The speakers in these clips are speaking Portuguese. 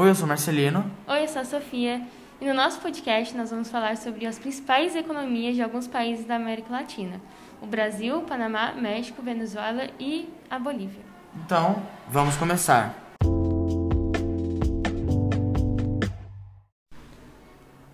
Oi, eu sou Marcelino. Oi, eu sou a Sofia. E no nosso podcast nós vamos falar sobre as principais economias de alguns países da América Latina: o Brasil, Panamá, México, Venezuela e a Bolívia. Então, vamos começar.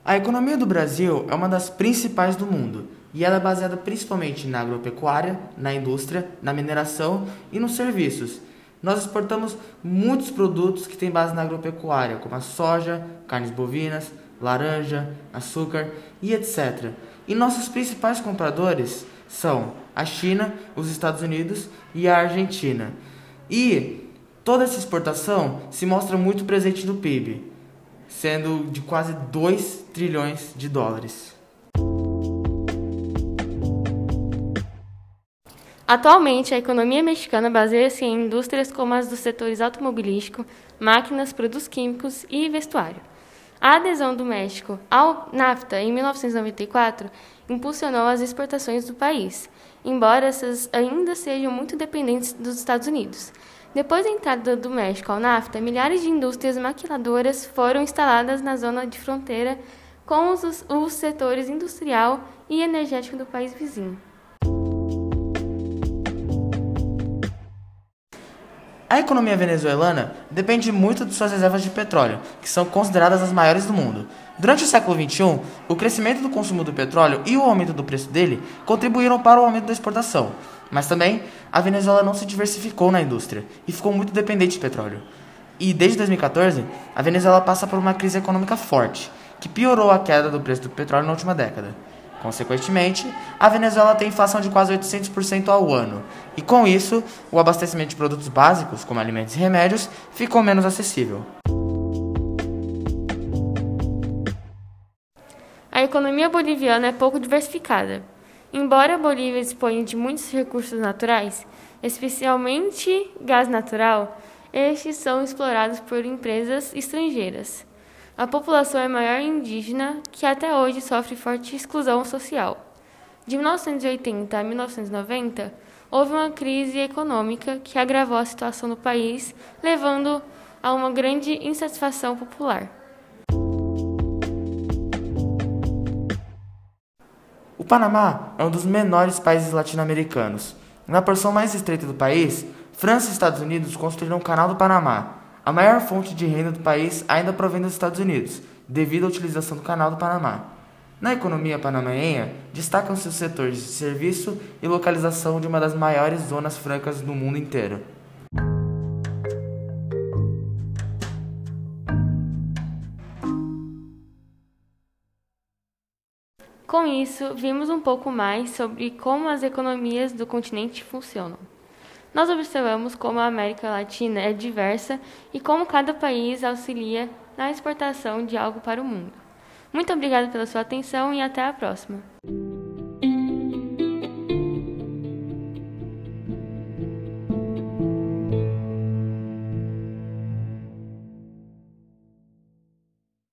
A economia do Brasil é uma das principais do mundo e ela é baseada principalmente na agropecuária, na indústria, na mineração e nos serviços. Nós exportamos muitos produtos que têm base na agropecuária, como a soja, carnes bovinas, laranja, açúcar e etc. E nossos principais compradores são a China, os Estados Unidos e a Argentina. E toda essa exportação se mostra muito presente no PIB, sendo de quase 2 trilhões de dólares. Atualmente, a economia mexicana baseia-se em indústrias como as dos setores automobilístico, máquinas, produtos químicos e vestuário. A adesão do México ao NAFTA em 1994 impulsionou as exportações do país, embora essas ainda sejam muito dependentes dos Estados Unidos. Depois da entrada do México ao NAFTA, milhares de indústrias maquiladoras foram instaladas na zona de fronteira com os, os setores industrial e energético do país vizinho. A economia venezuelana depende muito de suas reservas de petróleo, que são consideradas as maiores do mundo. Durante o século XXI, o crescimento do consumo do petróleo e o aumento do preço dele contribuíram para o aumento da exportação. Mas também, a Venezuela não se diversificou na indústria e ficou muito dependente de petróleo. E desde 2014, a Venezuela passa por uma crise econômica forte, que piorou a queda do preço do petróleo na última década. Consequentemente, a Venezuela tem inflação de quase 800% ao ano, e com isso, o abastecimento de produtos básicos, como alimentos e remédios, ficou menos acessível. A economia boliviana é pouco diversificada. Embora a Bolívia disponha de muitos recursos naturais, especialmente gás natural, estes são explorados por empresas estrangeiras. A população é maior indígena, que até hoje sofre forte exclusão social. De 1980 a 1990, houve uma crise econômica que agravou a situação do país, levando a uma grande insatisfação popular. O Panamá é um dos menores países latino-americanos. Na porção mais estreita do país, França e Estados Unidos construíram o Canal do Panamá, a maior fonte de renda do país ainda provém dos Estados Unidos, devido à utilização do Canal do Panamá. Na economia panamenha, destacam-se os setores de serviço e localização de uma das maiores zonas francas do mundo inteiro. Com isso, vimos um pouco mais sobre como as economias do continente funcionam. Nós observamos como a América Latina é diversa e como cada país auxilia na exportação de algo para o mundo. Muito obrigada pela sua atenção e até a próxima.